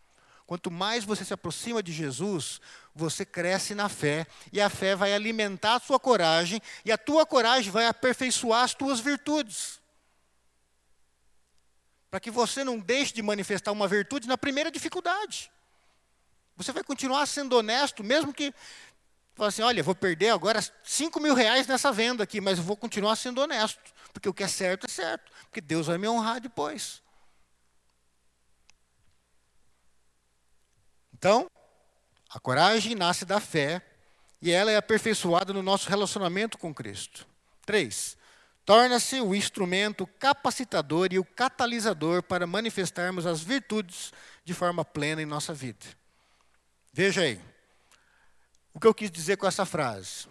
Quanto mais você se aproxima de Jesus, você cresce na fé, e a fé vai alimentar a sua coragem, e a tua coragem vai aperfeiçoar as tuas virtudes. Para que você não deixe de manifestar uma virtude na primeira dificuldade. Você vai continuar sendo honesto, mesmo que Fala assim, olha, vou perder agora 5 mil reais nessa venda aqui, mas vou continuar sendo honesto, porque o que é certo é certo, porque Deus vai me honrar depois. Então, a coragem nasce da fé e ela é aperfeiçoada no nosso relacionamento com Cristo. Três, torna-se o instrumento capacitador e o catalisador para manifestarmos as virtudes de forma plena em nossa vida. Veja aí, o que eu quis dizer com essa frase?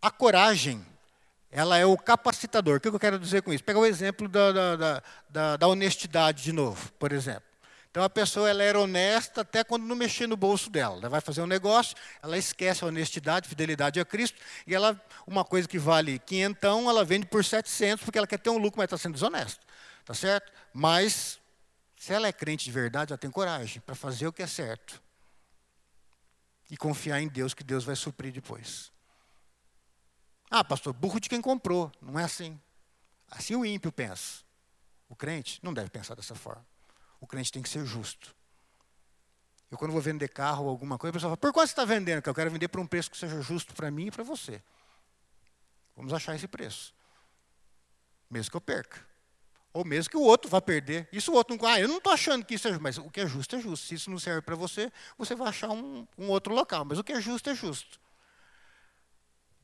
A coragem, ela é o capacitador. O que eu quero dizer com isso? Pega o exemplo da, da, da, da honestidade de novo, por exemplo. Então a pessoa ela era honesta até quando não mexia no bolso dela. Ela vai fazer um negócio, ela esquece a honestidade, fidelidade a Cristo, e ela, uma coisa que vale quinhentão, ela vende por 700 porque ela quer ter um lucro, mas está sendo desonesta. Tá certo? Mas, se ela é crente de verdade, ela tem coragem para fazer o que é certo. E confiar em Deus, que Deus vai suprir depois. Ah, pastor, burro de quem comprou. Não é assim. Assim o ímpio pensa. O crente não deve pensar dessa forma. O crente tem que ser justo. Eu, quando vou vender carro ou alguma coisa, a pessoa fala: por quanto você está vendendo? Que eu quero vender por um preço que seja justo para mim e para você. Vamos achar esse preço. Mesmo que eu perca. Ou mesmo que o outro vá perder. Isso o outro não. Ah, eu não estou achando que isso é justo. Mas o que é justo é justo. Se isso não serve para você, você vai achar um, um outro local. Mas o que é justo é justo.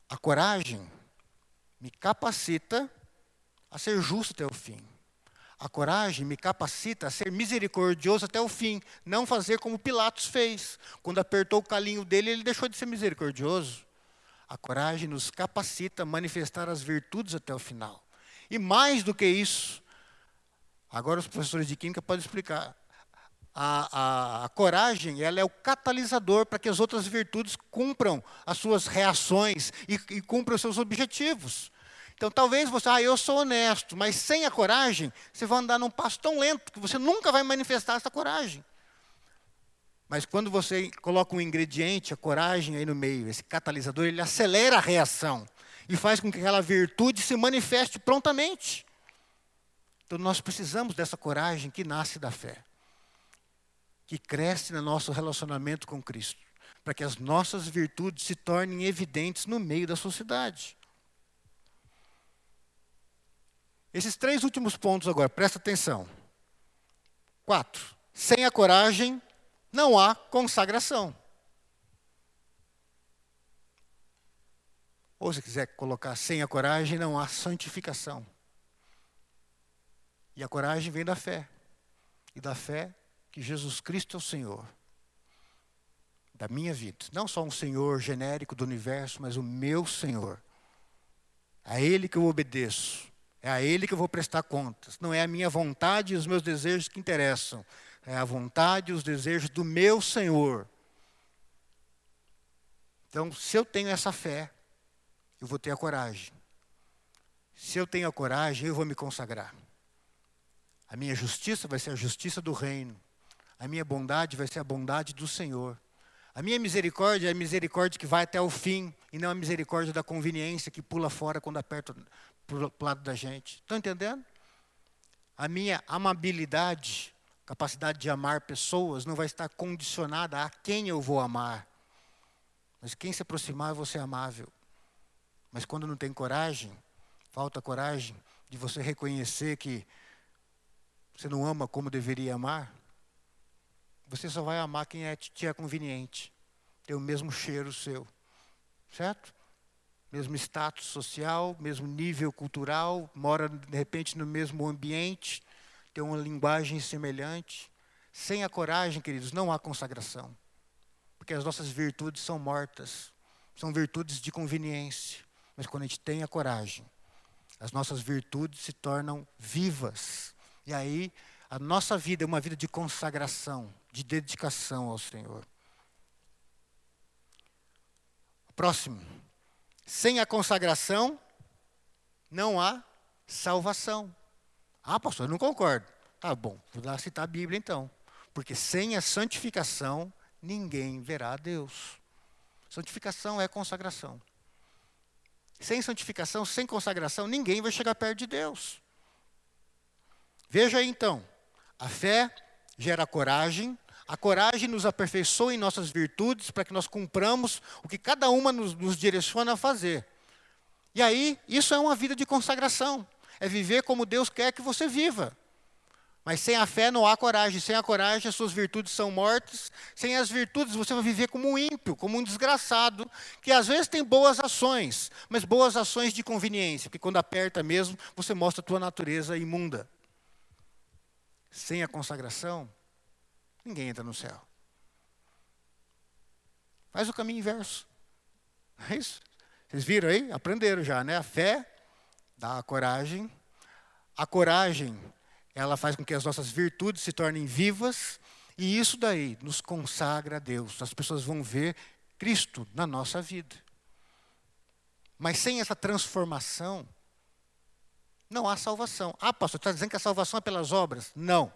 A coragem me capacita a ser justo até o fim. A coragem me capacita a ser misericordioso até o fim, não fazer como Pilatos fez. Quando apertou o calinho dele, ele deixou de ser misericordioso. A coragem nos capacita a manifestar as virtudes até o final. E mais do que isso, agora os professores de química podem explicar. A, a, a, coragem ela é o catalisador para que as outras virtudes cumpram as suas reações e, e cumpram os seus objetivos. Então talvez você, ah, eu sou honesto, mas sem a coragem, você vai andar num passo tão lento que você nunca vai manifestar essa coragem. Mas quando você coloca um ingrediente, a coragem aí no meio, esse catalisador, ele acelera a reação e faz com que aquela virtude se manifeste prontamente. Então nós precisamos dessa coragem que nasce da fé, que cresce no nosso relacionamento com Cristo, para que as nossas virtudes se tornem evidentes no meio da sociedade. Esses três últimos pontos agora, presta atenção. Quatro. Sem a coragem, não há consagração. Ou se quiser colocar sem a coragem, não há santificação. E a coragem vem da fé. E da fé que Jesus Cristo é o Senhor da minha vida. Não só um Senhor genérico do universo, mas o meu Senhor. A Ele que eu obedeço. É a Ele que eu vou prestar contas. Não é a minha vontade e os meus desejos que interessam. É a vontade e os desejos do meu Senhor. Então, se eu tenho essa fé, eu vou ter a coragem. Se eu tenho a coragem, eu vou me consagrar. A minha justiça vai ser a justiça do reino. A minha bondade vai ser a bondade do Senhor. A minha misericórdia é a misericórdia que vai até o fim, e não a misericórdia da conveniência que pula fora quando aperta para o lado da gente. Estão entendendo? A minha amabilidade, capacidade de amar pessoas, não vai estar condicionada a quem eu vou amar. Mas quem se aproximar, eu vou ser amável. Mas quando não tem coragem, falta coragem de você reconhecer que você não ama como deveria amar, você só vai amar quem é, te é conveniente, tem o mesmo cheiro seu. Certo? Mesmo status social, mesmo nível cultural, mora de repente no mesmo ambiente, tem uma linguagem semelhante. Sem a coragem, queridos, não há consagração. Porque as nossas virtudes são mortas, são virtudes de conveniência. Mas quando a gente tem a coragem, as nossas virtudes se tornam vivas. E aí, a nossa vida é uma vida de consagração, de dedicação ao Senhor. Próximo. Sem a consagração, não há salvação. Ah, pastor, eu não concordo. Tá bom, vou lá citar a Bíblia então. Porque sem a santificação, ninguém verá a Deus. Santificação é consagração. Sem santificação, sem consagração, ninguém vai chegar perto de Deus. Veja aí então, a fé gera coragem, a coragem nos aperfeiçoa em nossas virtudes para que nós cumpramos o que cada uma nos, nos direciona a fazer. E aí, isso é uma vida de consagração. É viver como Deus quer que você viva. Mas sem a fé não há coragem. Sem a coragem, as suas virtudes são mortas. Sem as virtudes, você vai viver como um ímpio, como um desgraçado, que às vezes tem boas ações, mas boas ações de conveniência, porque quando aperta mesmo, você mostra a tua natureza imunda. Sem a consagração, ninguém entra no céu. Faz o caminho inverso. É isso? Vocês viram aí? Aprenderam já, né? A fé dá a coragem. A coragem, ela faz com que as nossas virtudes se tornem vivas. E isso daí nos consagra a Deus. As pessoas vão ver Cristo na nossa vida. Mas sem essa transformação, não há salvação. Ah, pastor, está dizendo que a salvação é pelas obras? Não.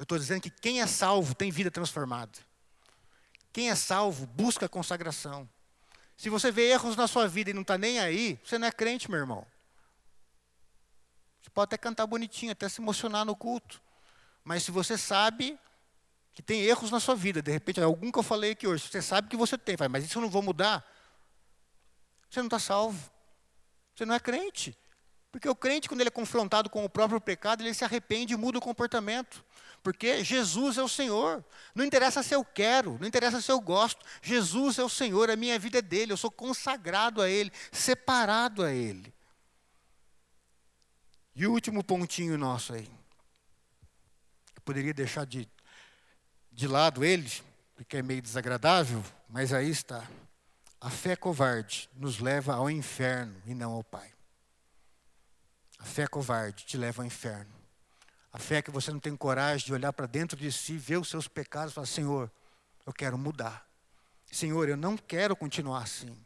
Eu estou dizendo que quem é salvo tem vida transformada. Quem é salvo busca consagração. Se você vê erros na sua vida e não está nem aí, você não é crente, meu irmão. Você pode até cantar bonitinho, até se emocionar no culto. Mas se você sabe que tem erros na sua vida, de repente, algum que eu falei aqui hoje, você sabe que você tem, vai, mas isso eu não vou mudar, você não está salvo. Você não é crente. Porque o crente, quando ele é confrontado com o próprio pecado, ele se arrepende e muda o comportamento. Porque Jesus é o Senhor. Não interessa se eu quero, não interessa se eu gosto. Jesus é o Senhor, a minha vida é dele, eu sou consagrado a Ele, separado a Ele. E o último pontinho nosso aí, que poderia deixar de, de lado ele, porque é meio desagradável, mas aí está. A fé covarde nos leva ao inferno e não ao Pai. A fé covarde te leva ao inferno. A fé é que você não tem coragem de olhar para dentro de si, ver os seus pecados e falar: Senhor, eu quero mudar. Senhor, eu não quero continuar assim.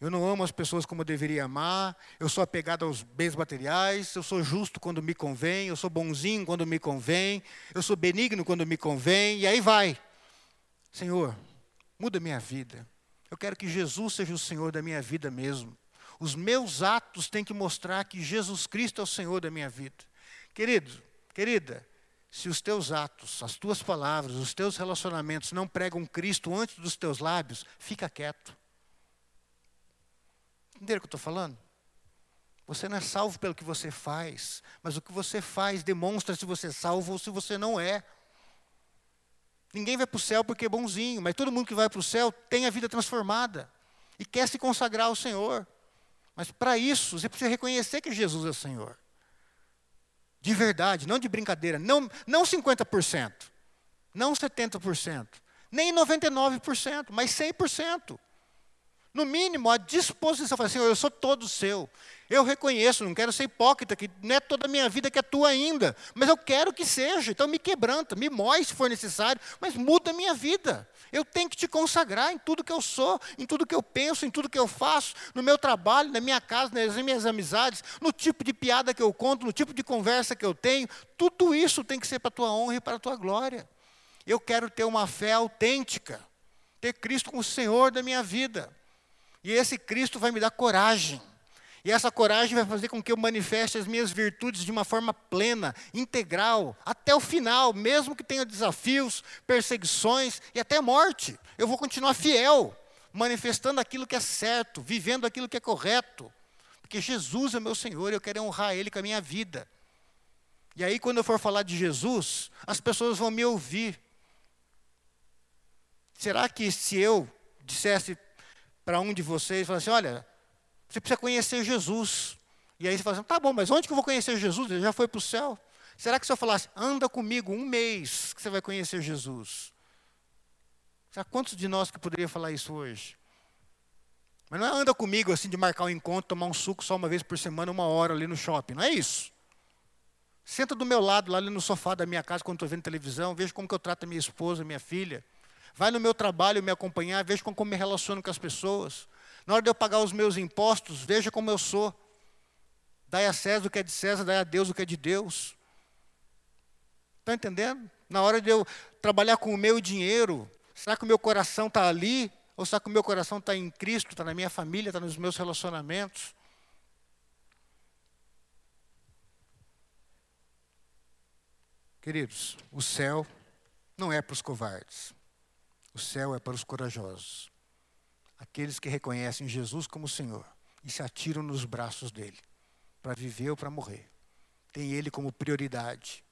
Eu não amo as pessoas como eu deveria amar. Eu sou apegado aos bens materiais. Eu sou justo quando me convém. Eu sou bonzinho quando me convém. Eu sou benigno quando me convém. E aí vai. Senhor, muda minha vida. Eu quero que Jesus seja o Senhor da minha vida mesmo. Os meus atos têm que mostrar que Jesus Cristo é o Senhor da minha vida. Querido, querida, se os teus atos, as tuas palavras, os teus relacionamentos não pregam Cristo antes dos teus lábios, fica quieto. Entenderam o que eu estou falando? Você não é salvo pelo que você faz, mas o que você faz demonstra se você é salvo ou se você não é. Ninguém vai para o céu porque é bonzinho, mas todo mundo que vai para o céu tem a vida transformada e quer se consagrar ao Senhor. Mas para isso, você precisa reconhecer que Jesus é o Senhor. De verdade, não de brincadeira. Não, não 50%, não 70%, nem 99%, mas 100%. No mínimo, a disposição, falar assim, eu sou todo seu. Eu reconheço, não quero ser hipócrita, que não é toda a minha vida que é tua ainda, mas eu quero que seja. Então me quebranta, me mói se for necessário, mas muda a minha vida. Eu tenho que te consagrar em tudo que eu sou, em tudo que eu penso, em tudo que eu faço, no meu trabalho, na minha casa, nas minhas amizades, no tipo de piada que eu conto, no tipo de conversa que eu tenho. Tudo isso tem que ser para a tua honra e para a tua glória. Eu quero ter uma fé autêntica, ter Cristo como Senhor da minha vida. E esse Cristo vai me dar coragem e essa coragem vai fazer com que eu manifeste as minhas virtudes de uma forma plena, integral, até o final, mesmo que tenha desafios, perseguições e até morte. Eu vou continuar fiel, manifestando aquilo que é certo, vivendo aquilo que é correto. Porque Jesus é meu Senhor, e eu quero honrar Ele com a minha vida. E aí, quando eu for falar de Jesus, as pessoas vão me ouvir. Será que se eu dissesse para um de vocês, falasse, olha, você precisa conhecer Jesus. E aí você fala assim, tá bom, mas onde que eu vou conhecer Jesus? Ele já foi para o céu. Será que se eu falasse, anda comigo um mês, que você vai conhecer Jesus? Será quantos de nós que poderia falar isso hoje? Mas não é anda comigo assim de marcar um encontro, tomar um suco só uma vez por semana, uma hora ali no shopping. Não é isso. Senta do meu lado, lá ali no sofá da minha casa, quando estou vendo televisão, veja como que eu trato a minha esposa, minha filha. Vai no meu trabalho me acompanhar, veja como, como me relaciono com as pessoas. Na hora de eu pagar os meus impostos, veja como eu sou. Dai a César o que é de César, dai a Deus o que é de Deus. Está entendendo? Na hora de eu trabalhar com o meu dinheiro, será que o meu coração está ali? Ou será que o meu coração está em Cristo, está na minha família, está nos meus relacionamentos? Queridos, o céu não é para os covardes. O céu é para os corajosos. Aqueles que reconhecem Jesus como Senhor e se atiram nos braços dele para viver ou para morrer. Tem ele como prioridade,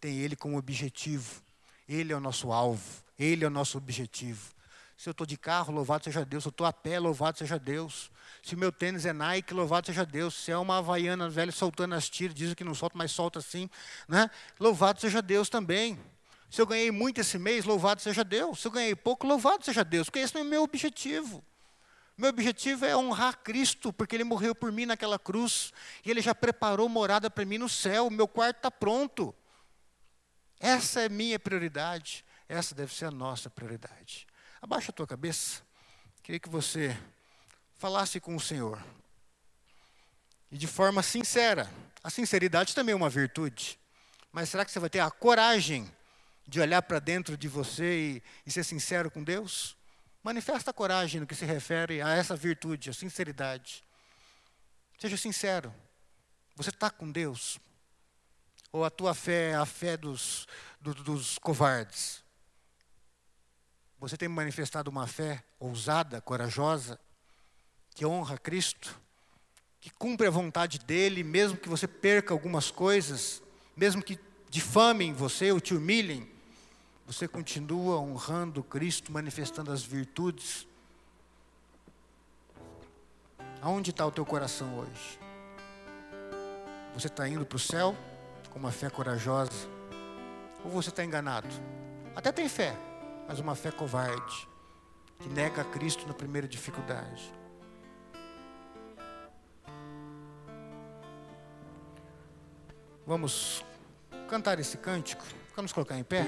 tem ele como objetivo. Ele é o nosso alvo, ele é o nosso objetivo. Se eu estou de carro, louvado seja Deus. Se eu estou a pé, louvado seja Deus. Se meu tênis é Nike, louvado seja Deus. Se é uma havaiana velha soltando as tiras, dizem que não solta, mas solta assim. Né? Louvado seja Deus também. Se eu ganhei muito esse mês, louvado seja Deus. Se eu ganhei pouco, louvado seja Deus. Porque esse não é o meu objetivo. Meu objetivo é honrar Cristo, porque Ele morreu por mim naquela cruz. E Ele já preparou morada para mim no céu. Meu quarto está pronto. Essa é minha prioridade. Essa deve ser a nossa prioridade. Abaixa a tua cabeça. Queria que você falasse com o Senhor. E de forma sincera. A sinceridade também é uma virtude. Mas será que você vai ter a coragem de olhar para dentro de você e, e, ser sincero com Deus? Manifesta a coragem no que se refere a essa virtude, a sinceridade. Seja sincero. Você está com Deus? Ou a tua fé é a fé dos, do, dos covardes? Você tem manifestado uma fé ousada, corajosa, que honra Cristo, que cumpre a vontade dEle, mesmo que você perca algumas coisas, mesmo que difamem você ou te humilhem, você continua honrando Cristo, manifestando as virtudes. Aonde está o teu coração hoje? Você está indo para o céu com uma fé corajosa? Ou você está enganado? Até tem fé, mas uma fé covarde, que nega a Cristo na primeira dificuldade. Vamos cantar esse cântico. Vamos colocar em pé?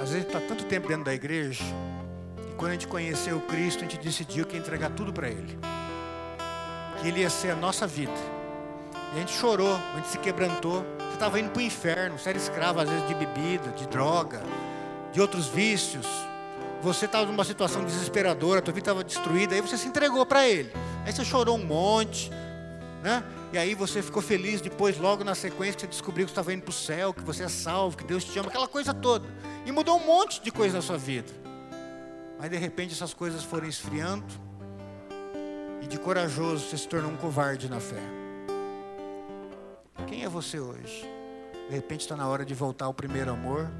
Às vezes está tanto tempo dentro da igreja e quando a gente conheceu Cristo, a gente decidiu que ia entregar tudo para Ele. Que Ele ia ser a nossa vida. E a gente chorou, a gente se quebrantou. Você estava indo para o inferno, você era escravo às vezes de bebida, de droga, de outros vícios. Você estava numa situação desesperadora, a tua vida estava destruída, aí você se entregou para Ele. Aí você chorou um monte, né? E aí você ficou feliz depois, logo na sequência, você descobriu que estava indo para o céu, que você é salvo, que Deus te ama, aquela coisa toda. E mudou um monte de coisa na sua vida. Mas de repente essas coisas foram esfriando. E de corajoso você se tornou um covarde na fé. Quem é você hoje? De repente está na hora de voltar ao primeiro amor.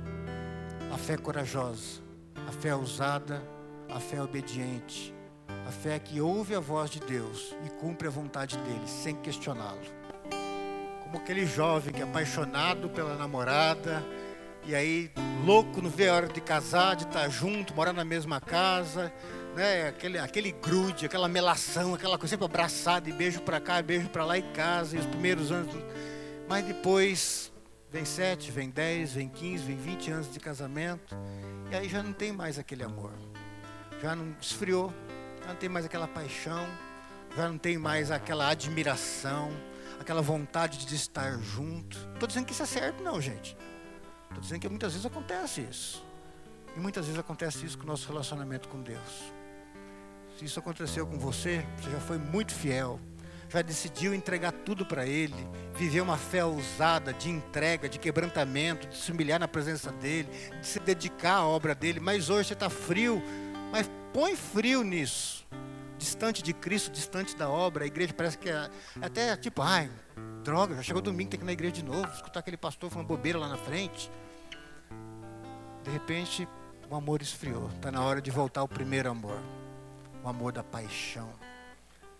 A fé corajosa, a fé ousada, a fé obediente a fé que ouve a voz de Deus e cumpre a vontade dele, sem questioná-lo. Como aquele jovem que é apaixonado pela namorada, e aí louco não vê a hora de casar, de estar junto, morar na mesma casa, né? aquele, aquele grude, aquela melação, aquela coisa sempre abraçada, e beijo para cá, beijo para lá e casa, e os primeiros anos. Mas depois vem sete, vem dez, vem quinze, vem vinte anos de casamento, e aí já não tem mais aquele amor. Já não esfriou, já não tem mais aquela paixão, já não tem mais aquela admiração, aquela vontade de estar junto. Estou dizendo que isso é certo, não, gente. Estou dizendo que muitas vezes acontece isso. E muitas vezes acontece isso com o nosso relacionamento com Deus. Se isso aconteceu com você, você já foi muito fiel, já decidiu entregar tudo para Ele, viver uma fé ousada de entrega, de quebrantamento, de se humilhar na presença dEle, de se dedicar à obra dEle, mas hoje você está frio, mas põe frio nisso. Distante de Cristo, distante da obra, a igreja parece que é, é até tipo, ai, droga, já chegou domingo, tem que ir na igreja de novo, escutar aquele pastor falando bobeira lá na frente. De repente, o amor esfriou. Está na hora de voltar ao primeiro amor. O amor da paixão.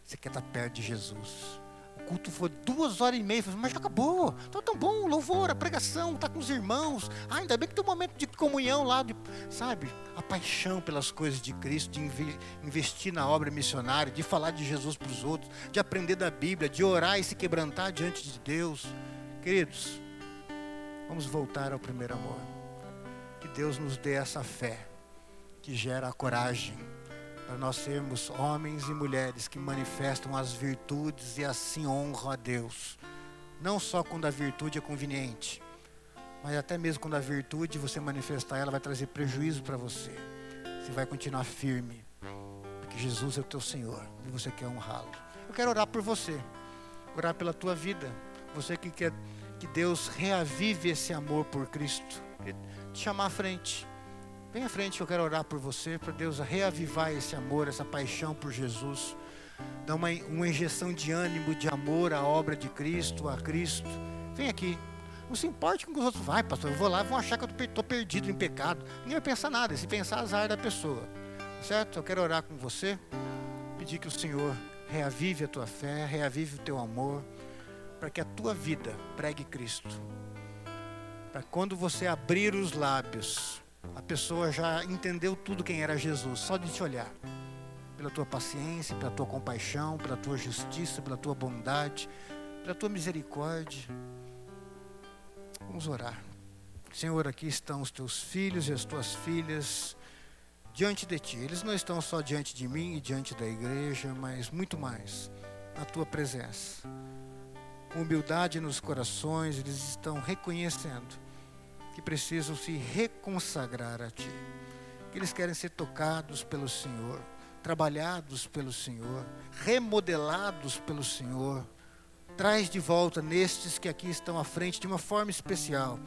Você quer estar perto de Jesus culto foi duas horas e meia. Mas já acabou. Então tão bom, louvor, a pregação, tá com os irmãos. Ah, ainda bem que tem um momento de comunhão lá, de, sabe? A paixão pelas coisas de Cristo, de investir na obra missionária, de falar de Jesus para os outros, de aprender da Bíblia, de orar e se quebrantar diante de Deus. Queridos, vamos voltar ao primeiro amor. Que Deus nos dê essa fé que gera a coragem para nós sermos homens e mulheres que manifestam as virtudes e assim honram a Deus. Não só quando a virtude é conveniente, mas até mesmo quando a virtude você manifestar ela vai trazer prejuízo para você. Você vai continuar firme, porque Jesus é o teu Senhor e você quer honrá-lo. Eu quero orar por você, orar pela tua vida. Você que quer Que Deus reavive esse amor por Cristo. Te chamar à frente. Vem à frente, eu quero orar por você, para Deus reavivar esse amor, essa paixão por Jesus. Dar uma, uma injeção de ânimo, de amor à obra de Cristo, a Cristo. Vem aqui. Não se importe com os outros. Vai, pastor, eu vou lá, vão achar que eu estou perdido em pecado. Ninguém vai pensar nada. Se pensar, azar da pessoa. Certo? Eu quero orar com você. Pedir que o Senhor reavive a tua fé, reavive o teu amor. Para que a tua vida pregue Cristo. Para quando você abrir os lábios, a pessoa já entendeu tudo quem era Jesus, só de te olhar. Pela tua paciência, pela tua compaixão, pela tua justiça, pela tua bondade, pela tua misericórdia. Vamos orar. Senhor, aqui estão os teus filhos e as tuas filhas diante de ti. Eles não estão só diante de mim e diante da igreja, mas muito mais na tua presença. Com humildade nos corações, eles estão reconhecendo que precisam se reconsagrar a ti. Que eles querem ser tocados pelo Senhor, trabalhados pelo Senhor, remodelados pelo Senhor Traz de volta nestes que aqui estão à frente de uma forma especial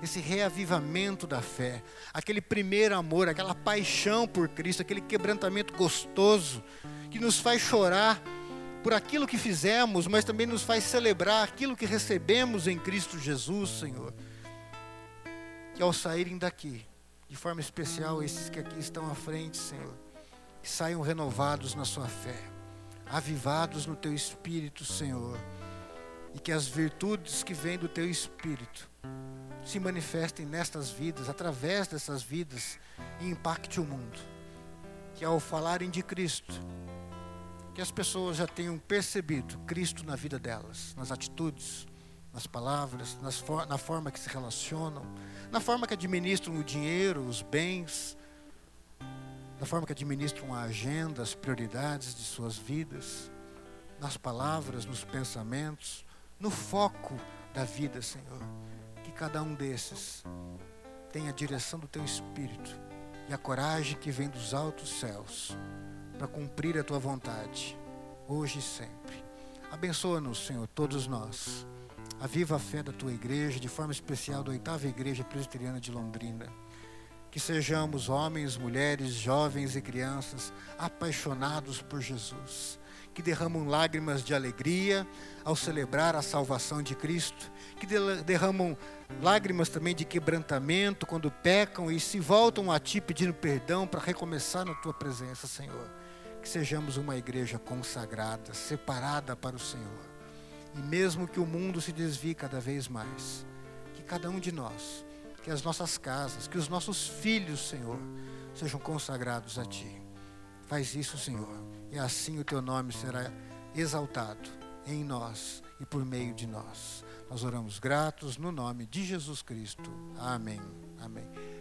esse reavivamento da fé, aquele primeiro amor, aquela paixão por Cristo, aquele quebrantamento gostoso que nos faz chorar por aquilo que fizemos, mas também nos faz celebrar aquilo que recebemos em Cristo Jesus, Senhor. Que ao saírem daqui, de forma especial, esses que aqui estão à frente, Senhor, que saiam renovados na sua fé, avivados no teu espírito, Senhor e que as virtudes que vêm do teu espírito se manifestem nestas vidas, através dessas vidas e impacte o mundo. Que ao falarem de Cristo, que as pessoas já tenham percebido Cristo na vida delas, nas atitudes, nas palavras, nas for na forma que se relacionam, na forma que administram o dinheiro, os bens, na forma que administram a agenda, as prioridades de suas vidas, nas palavras, nos pensamentos no foco da vida, Senhor. Que cada um desses tenha a direção do teu espírito e a coragem que vem dos altos céus para cumprir a tua vontade, hoje e sempre. Abençoa-nos, Senhor, todos nós. A fé da tua igreja, de forma especial da oitava igreja presbiteriana de Londrina. Que sejamos homens, mulheres, jovens e crianças apaixonados por Jesus que derramam lágrimas de alegria ao celebrar a salvação de Cristo, que derramam lágrimas também de quebrantamento quando pecam e se voltam a Ti pedindo perdão para recomeçar na Tua presença, Senhor. Que sejamos uma igreja consagrada, separada para o Senhor. E mesmo que o mundo se desvie cada vez mais, que cada um de nós, que as nossas casas, que os nossos filhos, Senhor, sejam consagrados a Ti. Faz isso, Senhor e assim o teu nome será exaltado em nós e por meio de nós. Nós oramos gratos no nome de Jesus Cristo. Amém. Amém.